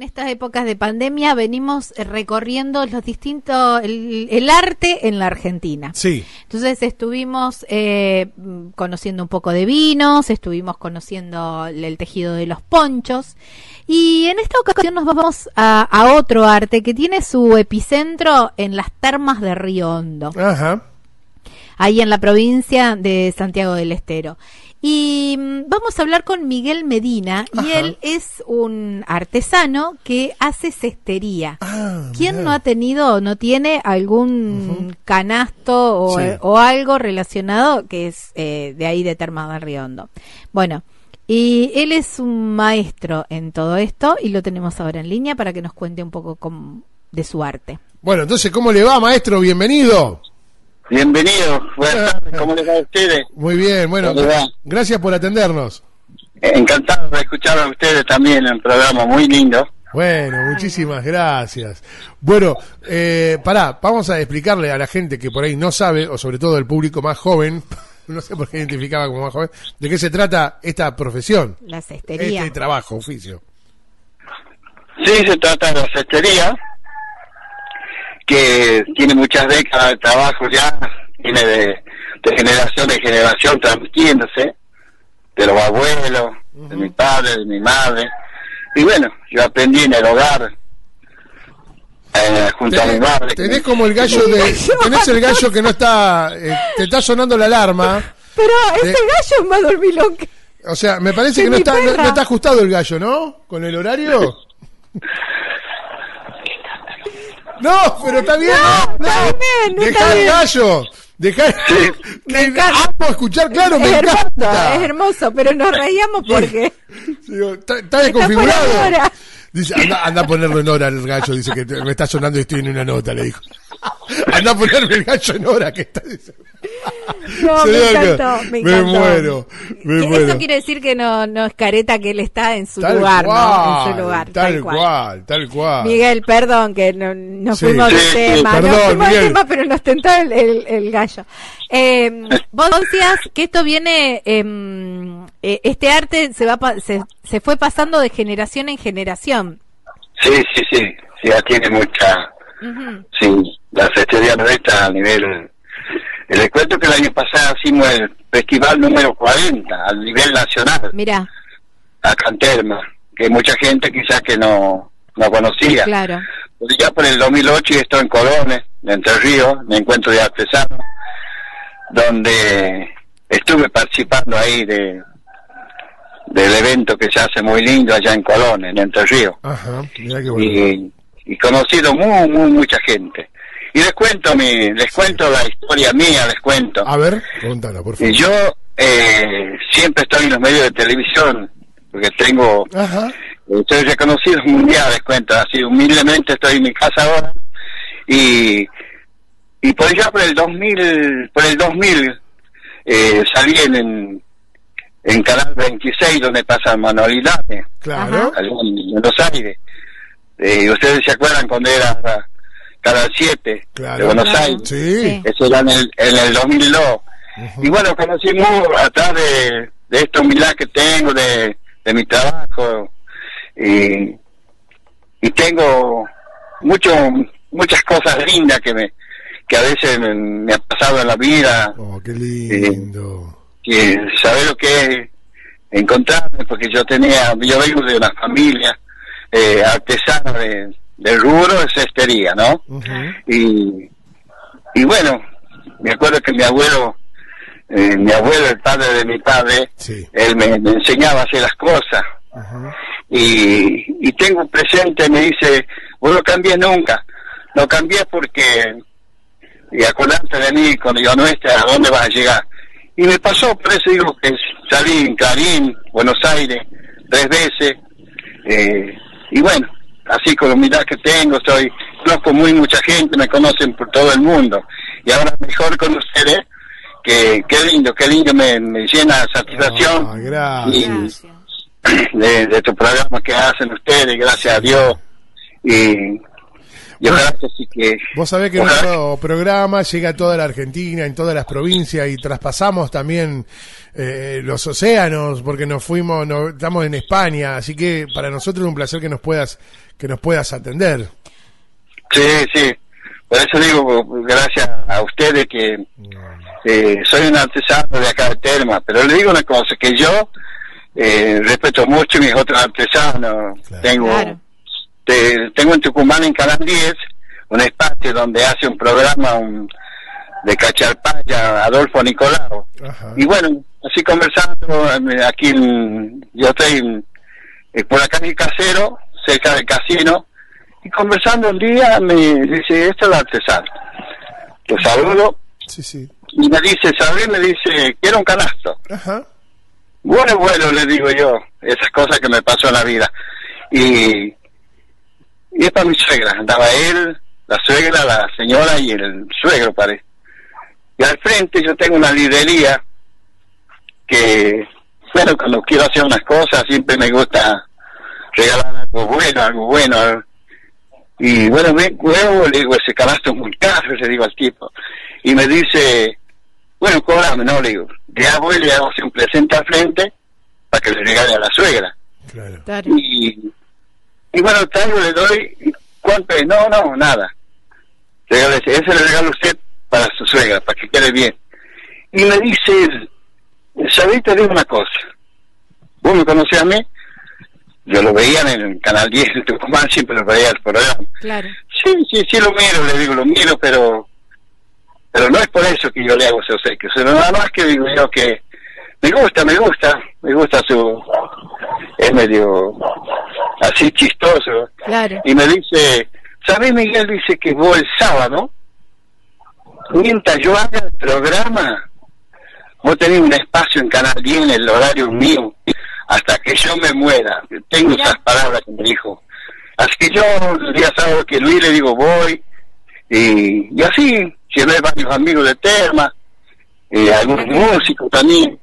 En estas épocas de pandemia venimos eh, recorriendo los distintos, el, el arte en la Argentina. Sí. Entonces estuvimos eh, conociendo un poco de vinos, estuvimos conociendo el, el tejido de los ponchos y en esta ocasión nos vamos a, a otro arte que tiene su epicentro en las termas de Río Hondo, Ajá. Ahí en la provincia de Santiago del Estero. Y mm, vamos a hablar con Miguel Medina y él es un artesano que hace cestería. Ah, ¿Quién no ha tenido o no tiene algún canasto o, Sí. o algo relacionado que es eh, de ahí de Termas del Riondo? Bueno, y él es un maestro en todo esto y lo tenemos ahora en línea para que nos cuente un poco de su arte. Bueno, entonces, ¿cómo le va, maestro? Bienvenido. Bienvenido, buenas tardes, ¿cómo les va a ustedes? Muy bien, bueno, gracias por atendernos. Encantado de escuchar a ustedes también en un programa muy lindo. Bueno, muchísimas gracias. Bueno, eh, pará, vamos a explicarle a la gente que por ahí no sabe, o sobre todo el público más joven, no sé por qué identificaba como más joven, de qué se trata esta profesión, La cestería. este trabajo, oficio. Sí, se trata de la cestería, que tiene muchas décadas de trabajo ya, tiene de, de generación en generación transmitiéndose, de los abuelos, de mi padre, de mi madre. Y bueno, yo aprendí en el hogar, eh, junto a mi madre. tenés como el gallo de, tenés el gallo que no está, eh, te está sonando la alarma, Pero ese gallo es más dormilón que... o sea, me parece que no está, no, no está ajustado el gallo, ¿no? Con el horario. No, pero está bien. No, está bien, Dejá está el bien. gallo. Dejá. Me encanta. Amo escuchar, claro, me es hermoso, encanta. es hermoso, pero nos reíamos porque... Está, está desconfigurado. Dice, anda, anda a ponerlo en hora el gallo, dice que te- me está sonando y estoy en una nota, le dijo. Anda a ponerme el gallo en hora que está diciendo. No, me encantó, me me encantó. muero, me Que muero. Eso quiere decir que no, no es careta, que él está en su Tal lugar, ¿no? En su lugar, tal, cual. tal cual. Miguel, perdón, que no, nos Sí. fuimos del tema, perdón, nos fuimos del tema, pero nos tentó el, el- el gallo. Eh, vos decías que esto viene, em, eh, este arte se va pa- se, se fue pasando de generación en generación. Sí, sí, sí, sí, ya tiene mucha... Ujú. Sí, la cestería nuestra a nivel... Les cuento que el año pasado hicimos el festival número 40 a nivel nacional, Mirá, acá en Terma, que mucha gente quizás que no, no conocía. claro. Pues ya por el 2008 estoy en Colones, en Entre Ríos, me encuentro de artesano, donde estuve participando ahí de del evento que se hace muy lindo allá en Colones, en Entre Ríos Ajá, mirá qué bueno. y, y conocido muy, muy, mucha gente. Y les cuento mi, les cuento la historia mía, les cuento. A ver, contala, por favor. Yo eh, siempre estoy en los medios de televisión, porque tengo, Ajá, estoy reconocido mundial, les cuento, así humildemente estoy en mi casa ahora. Y, y por allá por el 2000, por el 2000, eh, salí en, en, Canal 26, donde pasan manualidades claro. en Buenos Aires. Eh, ustedes se acuerdan cuando era Canal 7 Claro. de Buenos Claro. Aires. Sí. Eso era en el, en el 2002. Y bueno, conocimos atrás de, de esta humildad que tengo, de, de mi trabajo. Y, y tengo mucho, muchas cosas lindas que me que a veces me, me ha pasado en la vida. Oh, qué lindo. que saber lo que es encontrarme, porque yo tenía, yo vengo de una familia eh, artesana de, de rubro de cestería, ¿no? Y, y bueno, me acuerdo que mi abuelo, eh, mi abuelo, el padre de mi padre, Sí. él me, me enseñaba a hacer las cosas. Y, y tengo presente, me dice, vos no cambies nunca, no cambies porque, y acordate de mí cuando yo no esté, ¿a dónde vas a llegar? Y me pasó, por eso digo que salí en Clarín, Buenos Aires, tres veces, eh, y bueno, así con la humildad que tengo, soy, conozco muy mucha gente, me conocen por todo el mundo, y ahora mejor con ustedes, que qué lindo, qué lindo, me, me llena de satisfacción. Ah, gracias. Gracias. de, de tu programa que hacen ustedes, gracias a Dios. Y, Y ojalá que sí que... Vos sabés que ojalá nuestro programa llega a toda la Argentina, en todas las provincias y traspasamos también eh, los océanos porque nos fuimos, no, estamos en España, así que para nosotros es un placer que nos puedas que nos puedas atender. Sí, sí. Por eso digo, gracias a ustedes que eh, soy un artesano de acá de Terma, pero le digo una cosa, que yo eh, respeto mucho a mis otros artesanos. Claro. Tengo Claro. Te- tengo en Tucumán, en Canal 10, un espacio donde hace un programa un, de Cacharpaya, Adolfo Nicolau. Ajá. Y bueno, así conversando, eh, aquí en- yo estoy en- eh, por la calle Casero, cerca del casino, y conversando un día me dice, esto es la artesano. Lo saludo Sí, sí. y me dice, ¿sabes? Me dice, quiero un canasto. Ajá. Bueno, bueno, le digo yo, esas cosas que me pasó en la vida. Y, y es para mi suegra, andaba él, la suegra, la señora y el suegro, parece. Y al frente yo tengo una librería que, bueno, cuando quiero hacer unas cosas siempre me gusta regalar algo bueno, algo bueno. Y bueno, ven, huevo, le digo, ese canasto es muy caro, le digo al tipo. Y me dice, bueno, cóbrame, no, le digo, ya voy, le hago un presente al frente para que le regale a la suegra. Claro. Claro. Y, y bueno, traigo, le doy, ¿y ¿cuánto es? No, no, nada. Regálese, ese le regalo a usted para su suegra, para que quede bien. Y me dice, él, ¿sabés? Te digo una cosa. Vos me conocés a mí, yo lo veía en el Canal 10 de Tucumán, siempre lo veía el programa. Claro. Sí, sí, sí lo miro, le digo, lo miro, pero pero no es por eso que yo le hago ese obsequio, sino nada más que digo yo que me gusta, me gusta, me gusta su... es medio así chistoso. Claro. Y me dice, ¿sabes Miguel? Dice que vos el sábado, mientras yo haga el programa, vos tenés un espacio en Canal 10 en el horario mío, hasta que yo me muera. Tengo Mirá. esas palabras que me dijo. Así que yo el día sábado que Luis le digo voy, y, y así, llevé varios amigos de Terma, eh, algunos músicos también.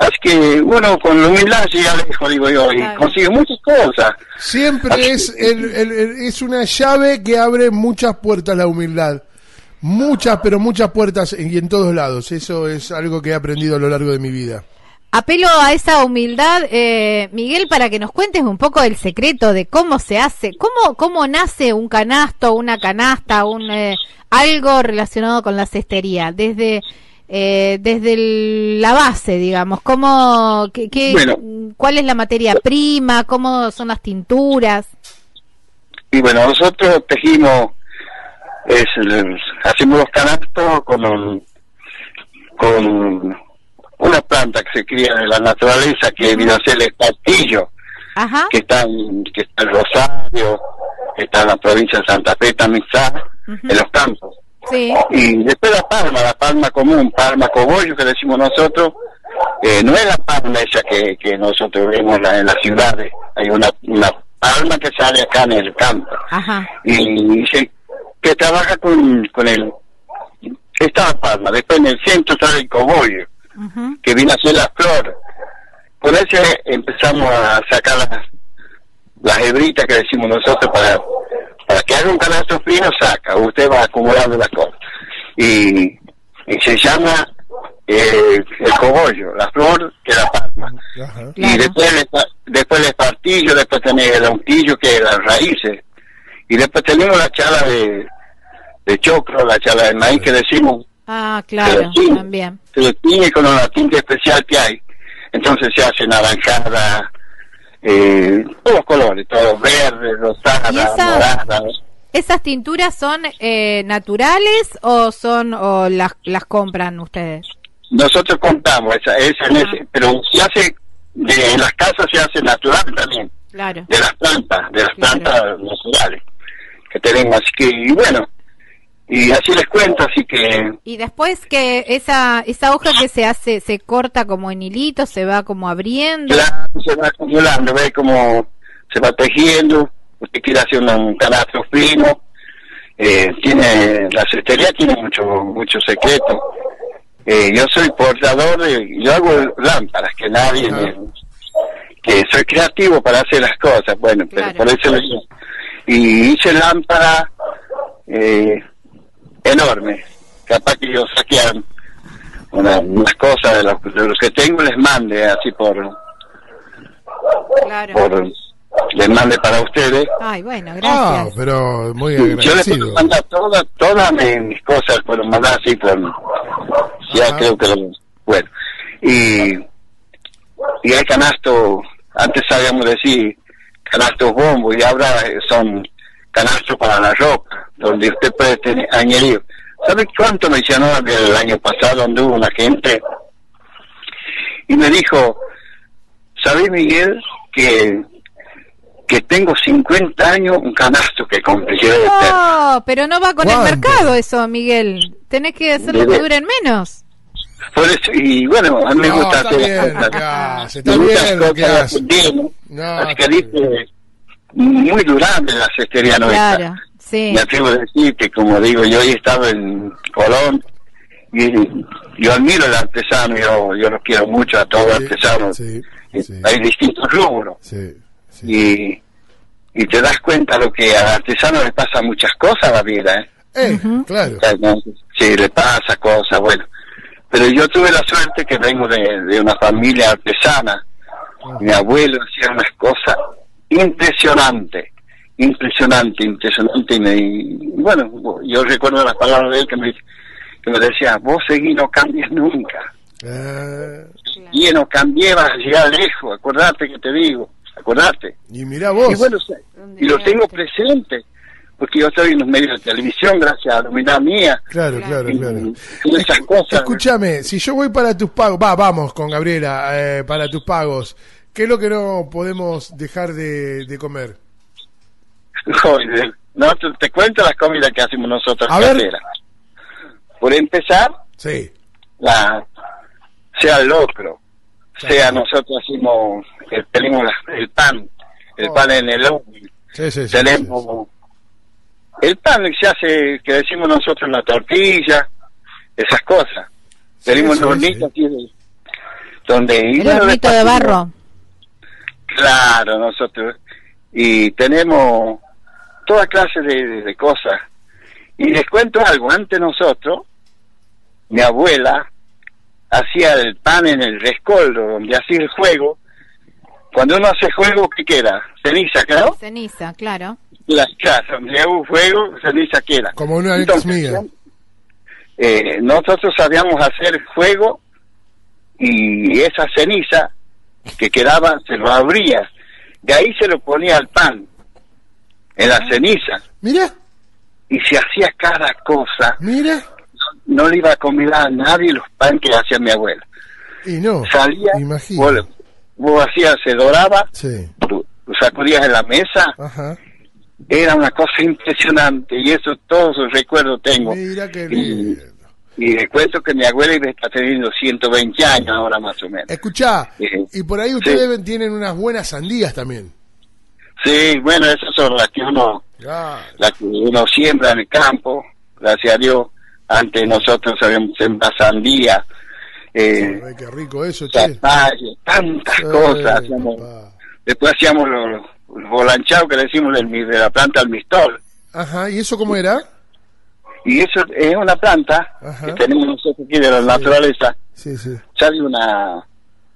Así que, bueno, con la humildad llega lejos, digo yo, y Claro. consigue muchas cosas. Siempre Así- es, el, el- el- es una llave que abre muchas puertas la humildad. Muchas, pero muchas puertas y en todos lados. Eso es algo que he aprendido a lo largo de mi vida. Apelo a esa humildad, eh, Miguel, para que nos cuentes un poco el secreto de cómo se hace, cómo, cómo nace un canasto, una canasta, un eh, algo relacionado con la cestería, desde eh, desde el- la base, digamos, cómo, qué, qué- Bueno. cuál es la materia prima, cómo son las tinturas. Y bueno, nosotros tejimos, es, hacemos los canastos con con una planta que se cría en la naturaleza que viene a ser el castillo, Ajá, que está en, que está en Rosario, que está en la provincia de Santa Fe, también está Ujú. en los campos. Sí, Y después la palma, la palma común, palma cogollo que decimos nosotros, eh, no es la palma esa que, que nosotros vemos en, la- en las ciudades, hay una, una palma que sale acá en el campo. Ajá, y dice que trabaja con, con el esta palma, después en el centro está el cogollo, que viene a ser la flor. Con ese empezamos a sacar las, las hebritas que decimos nosotros para que haga un canasto fino, saca, usted va acumulando las cosas. Y, y se llama eh, el cogollo, la flor que la palma. Ajá. Y Claro. después el, después el espartillo, después tenés el unquillo, que es las raíces. Y después tenemos la chala de, de choclo, la chala de maíz que decimos, ah, claro, también, se tiñe con una tinta especial que hay. Entonces se hace naranjada, eh, todos los colores, todos verdes, rosada, ¿Y esa- morada. ¿Esas tinturas son eh, naturales o son o las, las compran ustedes? Nosotros contamos, esa, esa ese, pero se hace, de, en las casas se hace natural también. Claro. de las plantas, de las Claro. plantas naturales que tenemos. Así que, y bueno, y así les cuento, así que Y después que esa esa hoja que se hace se corta como en hilitos, se va como abriendo. claro, se va acumulando, ve cómo se va tejiendo, usted quiere hacer un canastro fino, eh, tiene, la cestería tiene mucho, mucho secreto. Eh, yo soy portador de, yo hago lámparas, que nadie me, que soy creativo para hacer las cosas, bueno, Claro. pero por eso digo. Y hice lámpara eh, enorme. Capaz que yo saque una- unas cosas de los, de los que tengo les mande así por, Claro. por les mande para ustedes. Ay, bueno, Ah, gracias. pero muy Yo les puedo agradecido. mandar todas, todas mis, cosas, puedo mandar así por, ya creo que lo, bueno. Y, y hay canasto, antes sabíamos decir canastos bombo y ahora son canastos para la ropa, donde usted puede tener añadido. ¿Sabe cuánto me llenó el año pasado donde hubo una gente? Y me dijo, ¿sabe Miguel que que tengo 50 años un canasto que compré? No, pero no va con el mercado eso, Miguel. Tenés que hacerlo que duren menos. Por eso, y bueno, a mí me No, gusta hacer las lo cosas. así que dice, muy durable la cestería nuestra. Claro, sí. Me atrevo a decir que, como digo, yo he estado en Colón y yo admiro al artesano, yo, yo los quiero mucho a todos los Sí, artesanos. sí, Y sí. Hay distintos rubros Sí, sí. y, y te das cuenta lo que al artesano le pasa muchas cosas a la vida, ¿eh? Eh, claro. Sí, le pasa cosas, bueno. Pero yo tuve la suerte que vengo de, de una familia artesana. Mi abuelo hacía unas cosas impresionantes, impresionante, impresionante. Y, me, y bueno, yo recuerdo las palabras de él que me, que me decía, vos seguí, no cambies nunca. Eh, Y no cambié, vas a llegar lejos, acordate que te digo, acordate. y mira vos. Y bueno, y lo tengo presente, porque yo estoy en los medios de televisión gracias a la humildad mía. Claro, claro, Y- claro. y esas Escu- cosas. Escúchame, si yo voy para tus pagos, va, vamos con Gabriela, eh, para tus pagos, ¿qué es lo que no podemos dejar de, de comer? No, te, te cuento las comidas que hacemos nosotros A ver. Por empezar, Sí, la, sea el locro, sea nosotros hacemos, el, tenemos la- el pan, el Oh. pan en el horno, sí, sí. sí, tenemos el pan que se hace, que decimos nosotros la tortilla, esas cosas. Sí, tenemos sí, un hornito sí. aquí de- donde... bueno, hornito de tenemos- barro. Claro, nosotros. Y tenemos toda clase de, de- de cosas. Y les cuento algo, antes nosotros, mi abuela hacía el pan en el rescoldo, donde hacía el juego. Cuando uno hace juego, ¿qué queda? Ceniza, claro. Ceniza, claro. La casa, donde un juego, ceniza queda. Como una ex Entonces, mía. eh, nosotros sabíamos hacer fuego y esa ceniza que quedaba se lo abría. De ahí se lo ponía al pan, en la ceniza, Mira, y se hacía cada cosa. mira, No le iba a comer a nadie los pan que hacía mi abuela. y no, Salía, imagino. vos, vos hacías, se doraba, Sí, tú- tú sacudías en la mesa, ajá. era una cosa impresionante, y eso todos los recuerdos tengo. Mira qué lindo. Y les cuento que mi abuela está teniendo 120 años ahora más o menos. Escuchá, y por ahí ustedes tienen unas buenas sandías también. Sí, bueno, esas son las que uno, las que uno siembra en el campo, gracias a Dios. Antes nosotros sabíamos sembrar sandía, eh, ay, qué rico eso, che. tantas Ay, cosas. hacíamos. Después hacíamos los, los volanchados que decimos del mi- de la planta del mistol. Ajá, ¿y eso cómo era? Y eso es una planta Ajá. que tenemos nosotros aquí de la naturaleza. Sí, sí. Sale una,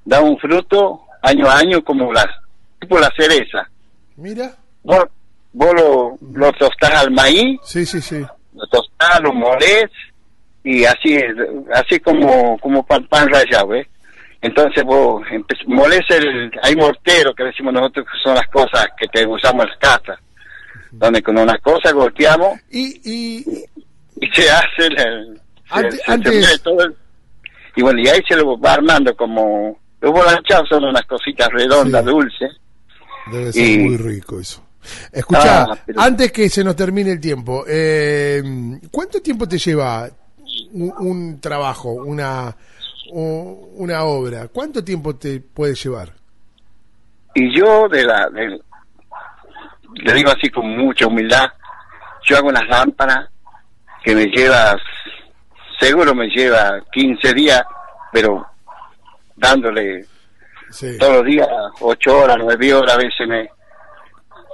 da un fruto año a año como la, tipo la cereza. Mira, Vos, vos lo, lo tostás al maíz, sí, sí, sí. lo tostás, lo molés y así, así como, como pan, pan rallado, ¿ves? Entonces vos molés el, hay mortero que decimos nosotros que son las cosas que te usamos en las casas, donde con una cosa golpeamos Y, y, y se hace el, se- Ante- se- se antes- todo el- y bueno, y ahí se lo va armando como, los volanchados son unas cositas redondas, Sí. dulces, debe ser Y- muy rico eso. Escucha, Ah, pero- antes que se nos termine el tiempo, eh, ¿cuánto tiempo te lleva un, un trabajo, una, una obra? ¿Cuánto tiempo te puede llevar? Y yo, de la, de- le digo así con mucha humildad, yo hago unas lámparas que me lleva, seguro me lleva 15 días, pero dándole Sí. todos los días 8 horas, 9 horas, a veces me,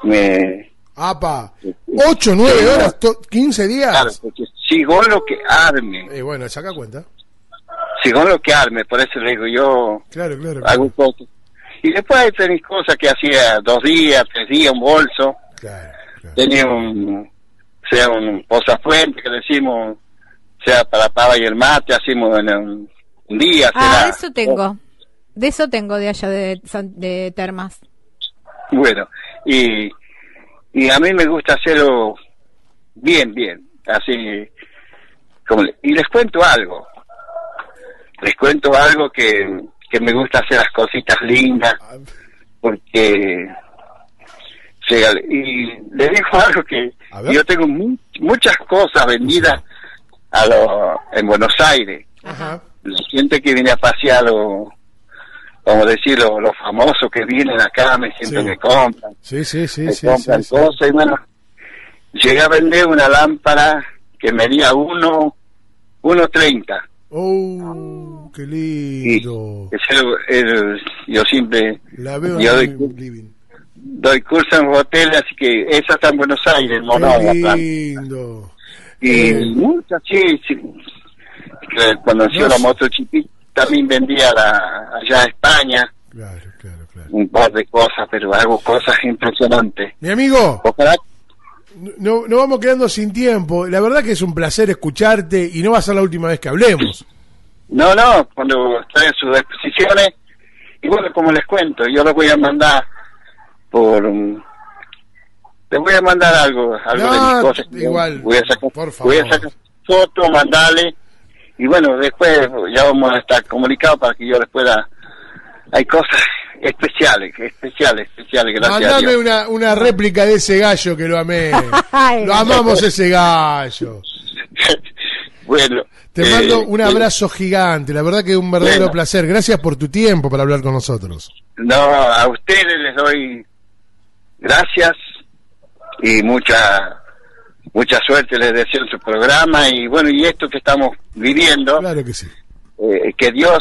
me, Apa, 8, 9 horas, to- 15 días. Claro, porque sigo lo que arme, Y bueno, saca cuenta. sigo lo que arme, por eso le digo yo, Claro, claro. hago cosas. Y después hay tenis cosas que hacía dos días, tres días, un bolso, Claro, claro. tenía un, sea un posafuente que decimos, sea para pava y el mate, hacemos en un, un día. Ah, será- de eso tengo. De eso tengo de allá de, de Termas. Bueno, y, y a mí me gusta hacerlo bien, bien, así como le- y les cuento algo, les cuento algo que, que me gusta hacer las cositas lindas, porque sea, y le digo algo que yo tengo mu- muchas cosas vendidas a lo, en Buenos Aires, Ajá. la gente que viene a pasear lo, como decirlo, los famosos que vienen acá me Sí. me compran, Sí, sí, sí, me sí. compran sí, sí. cosas y bueno, llegué a vender una lámpara que medía uno, 1.30 Oh, qué lindo. ese el- el- yo siempre La veo yo en mi living. Doy curso en hotel, así que esa está en Buenos Aires, atrás. lindo. y Eh. muchas, sí, sí. Conoció No la sé. MotoGP, también vendía la, allá a España. Claro, claro, claro. un par de cosas, pero hago cosas impresionantes. Mi amigo, Ojalá, no, no vamos quedando sin tiempo. La verdad que es un placer escucharte y no va a ser la última vez que hablemos. no, no, cuando estoy en sus exposiciones, y bueno, como les cuento, yo les voy a mandar por... um, les voy a mandar algo, algo de mis cosas. igual, voy a sacar, por favor. voy a sacar fotos, mandarle, y bueno, después ya vamos a estar comunicados para que yo les pueda... Hay cosas especiales, especiales, especiales, gracias a Mandame Dios. una, una réplica de ese gallo que lo amé. Lo amamos ese gallo. bueno. Te eh, mando un eh, abrazo gigante. La verdad que es un verdadero Bueno. placer. Gracias por tu tiempo para hablar con nosotros. No, a ustedes les doy gracias y mucha mucha suerte les deseo en su programa y bueno, y esto que estamos viviendo, Claro que sí. eh, que Dios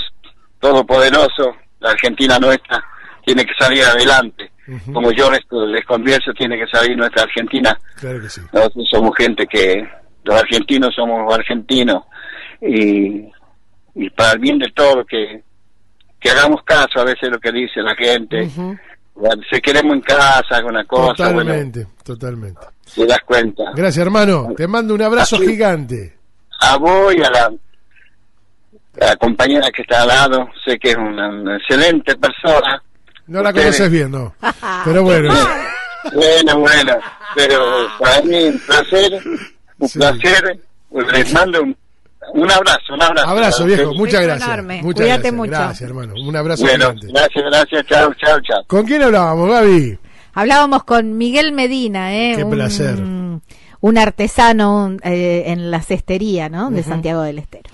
Todopoderoso, la Argentina nuestra, tiene que salir adelante. Como yo les, les convierto, tiene que salir nuestra Argentina. Claro que sí. Nosotros somos gente que, los argentinos somos argentinos y, y para el bien de todo que, que hagamos caso a veces lo que dice la gente. Si queremos en casa, alguna cosa, bueno, Totalmente, totalmente. te das cuenta. Gracias, hermano. Te mando un abrazo Así. gigante. A vos y a la, a la compañera que está al lado, sé que es una, una excelente persona. No la Ustedes. conoces bien, ¿no? Pero bueno. Bueno, bueno, pero para mí un placer, un Sí. placer. Les mando un, un abrazo, un abrazo. Abrazo, viejo. Muchas gracias. Muchas Cuídate gracias. mucho. Gracias, hermano. Un abrazo Bueno, gigante. gracias, gracias, chao, chao, chao. ¿Con quién hablábamos, Gaby? Hablábamos con Miguel Medina, ¿eh? Qué un, placer. Un artesano un, eh, en la cestería, ¿no? De Santiago del Estero.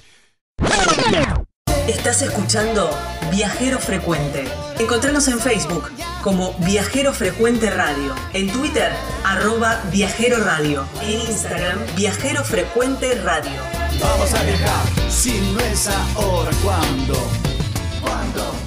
Estás escuchando Viajero Frecuente. Encontranos en Facebook como Viajero Frecuente Radio, en Twitter arroba Viajero Radio, en Instagram Viajero Frecuente Radio. Vamos a viajar, si no es ahora, ¿cuándo? ¿Cuándo?